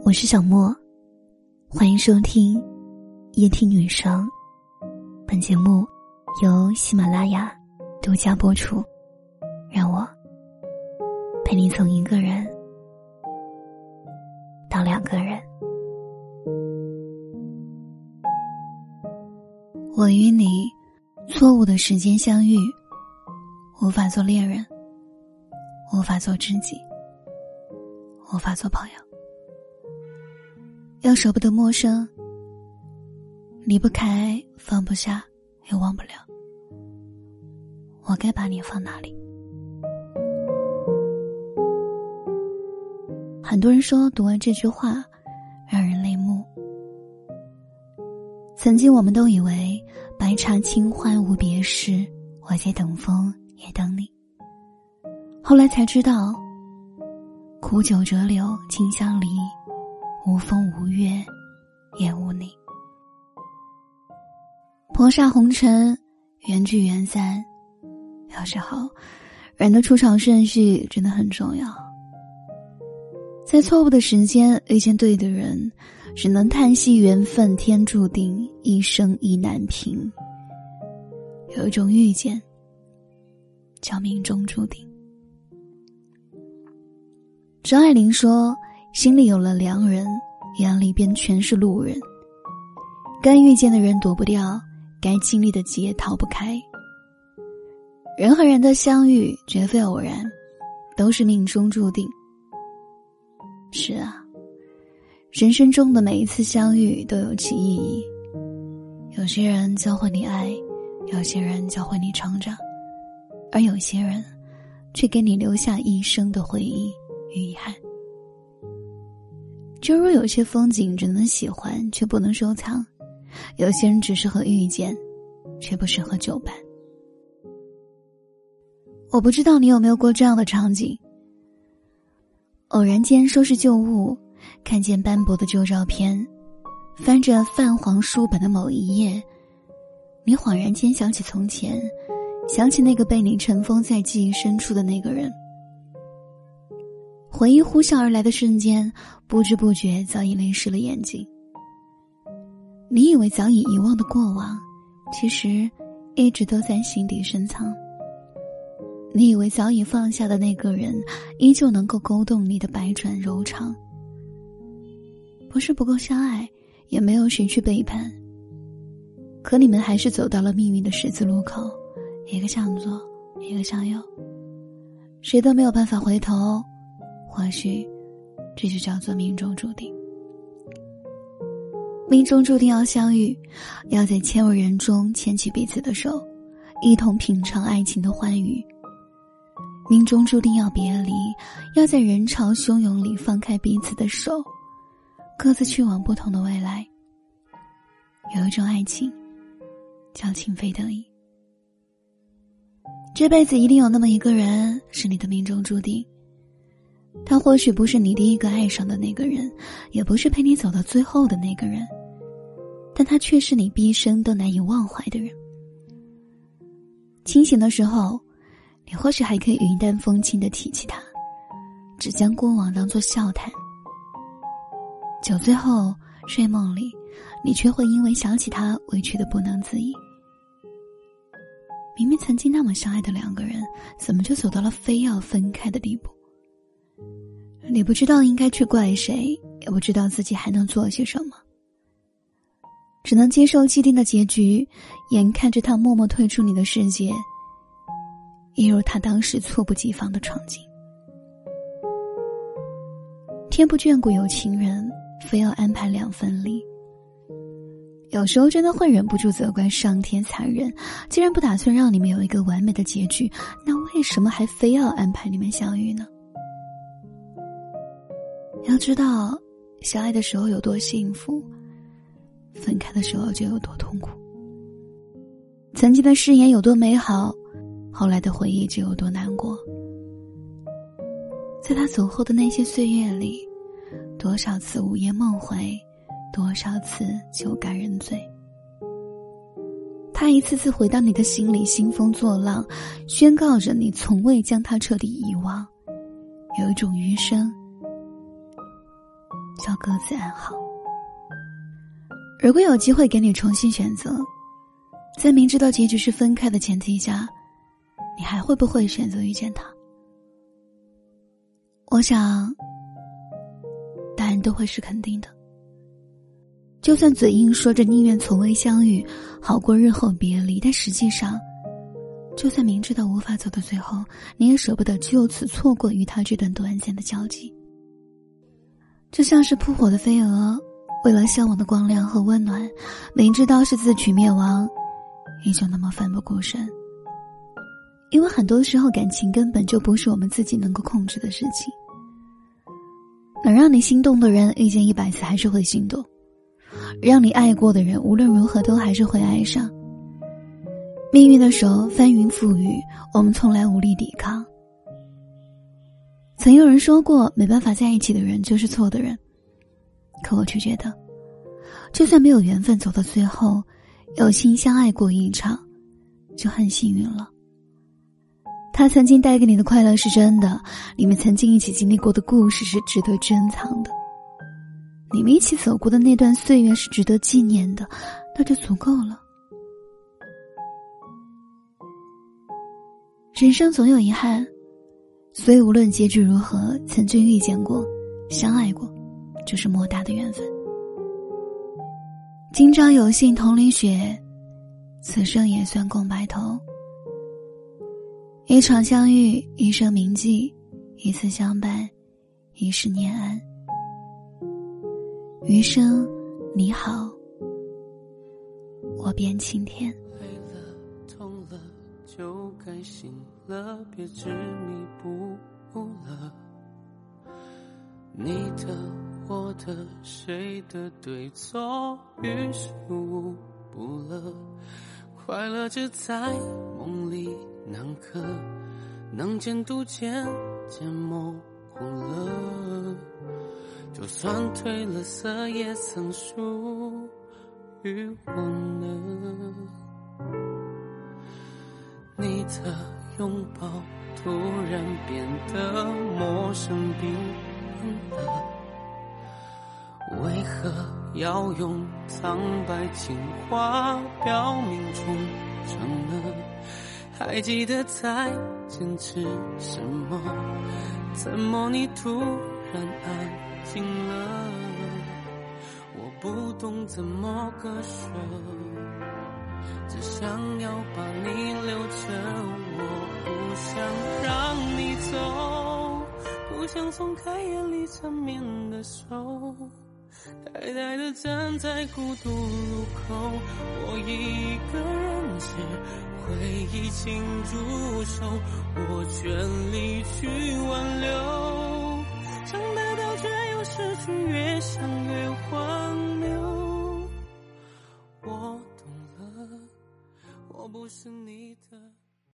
我是小莫，欢迎收听夜听女生。本节目由喜马拉雅独家播出。让我陪你从一个人到两个人。我与你错误的时间相遇，无法做恋人，无法做知己，无法做朋友。要舍不得陌生，离不开，放不下，也忘不了。我该把你放哪里？很多人说，读完这句话，让人泪目。曾经我们都以为白茶清欢无别事，我在等风也等你。后来才知道，苦酒折柳金相离，无风无月也无你。薄煞红尘，缘聚缘散，有时候人的出场顺序真的很重要。在错误的时间遇见对的人，只能叹息缘分天注定，一生意难平。有一种遇见，叫命中注定。张爱玲说：“心里有了良人，眼里边全是路人。该遇见的人躲不掉，该经历的劫逃不开。人和人的相遇绝非偶然，都是命中注定。”是啊，人生中的每一次相遇都有其意义。有些人教会你爱，有些人教会你成长，而有些人，却给你留下一生的回忆与遗憾。就如有些风景只能喜欢却不能收藏，有些人只适合遇见，却不适合久伴。我不知道你有没有过这样的场景。偶然间收拾旧物，看见斑驳的旧照片，翻着泛黄书本的某一页，你恍然间想起从前，想起那个被你尘封在记忆深处的那个人。回忆呼啸而来的瞬间，不知不觉早已泪湿了眼睛。你以为早已遗忘的过往，其实一直都在心底深藏。你以为早已放下的那个人，依旧能够勾动你的百转柔肠。不是不够相爱，也没有谁去背叛。可你们还是走到了命运的十字路口，一个向左，一个向右，谁都没有办法回头。或许，这就叫做命中注定。命中注定要相遇，要在千万人中牵起彼此的手，一同品尝爱情的欢愉。命中注定要别离，要在人潮汹涌里放开彼此的手，各自去往不同的未来。有一种爱情，叫情非得已。这辈子一定有那么一个人是你的命中注定。他或许不是你第一个爱上的那个人，也不是陪你走到最后的那个人，但他却是你毕生都难以忘怀的人。清醒的时候。你或许还可以云淡风轻的提起他，只将过往当作笑谈。酒醉后睡梦里，你却会因为想起他委屈的不能自已。明明曾经那么相爱的两个人，怎么就走到了非要分开的地步？你不知道应该去怪谁，也不知道自己还能做些什么，只能接受既定的结局，眼看着他默默退出你的世界。一如他当时猝不及防的闯进。天不眷顾有情人，非要安排两分离。有时候真的会忍不住责怪上天残忍，既然不打算让你们有一个完美的结局，那为什么还非要安排你们相遇呢？要知道，相爱的时候有多幸福，分开的时候就有多痛苦。曾经的誓言有多美好。后来的回忆就有多难过，在他走后的那些岁月里，多少次午夜梦回，多少次酒干人醉。他一次次回到你的心里，兴风作浪，宣告着你从未将他彻底遗忘。有一种余生，叫各自安好。如果有机会给你重新选择，在明知道结局是分开的前提下，你还会不会选择遇见他？我想，答案都会是肯定的。就算嘴硬说着宁愿从未相遇，好过日后别离，但实际上，就算明知道无法走到最后，你也舍不得就此错过与他这段短暂的交集。就像是扑火的飞蛾，为了向往的光亮和温暖，明知道是自取灭亡，依旧那么奋不顾身。因为很多时候，感情根本就不是我们自己能够控制的事情。能让你心动的人，遇见一百次还是会心动。让你爱过的人，无论如何都还是会爱上。命运的手翻云覆雨，我们从来无力抵抗。曾有人说过，没办法在一起的人就是错的人。可我却觉得，就算没有缘分走到最后，有心相爱过一场，就很幸运了。他曾经带给你的快乐是真的，你们曾经一起经历过的故事是值得珍藏的。你们一起走过的那段岁月是值得纪念的，那就足够了。人生总有遗憾，所以无论结局如何，曾经遇见过、相爱过，就是莫大的缘分。今朝有幸同淋雪，此生也算共白头。一场相遇，一生铭记；一次相伴，一世念安。余生，你好，我便晴天。就该醒了，别执迷不悟了。你的，我的，谁的对错，于事无补了。快乐只在梦里难刻，能见度渐渐模糊了。就算褪了色，也曾属于我呢。你的拥抱突然变得陌生冰冷了，为何要用苍白情话表明忠诚呢？还记得在坚持什么？怎么你突然安？静了，我不懂怎么割舍，只想要把不想松开眼里缠绵的手，呆呆的站在孤独路口，我一个人吃回忆请住手，我全力去挽留，想得到却又。失去越想越荒谬，我懂了，我不是你的。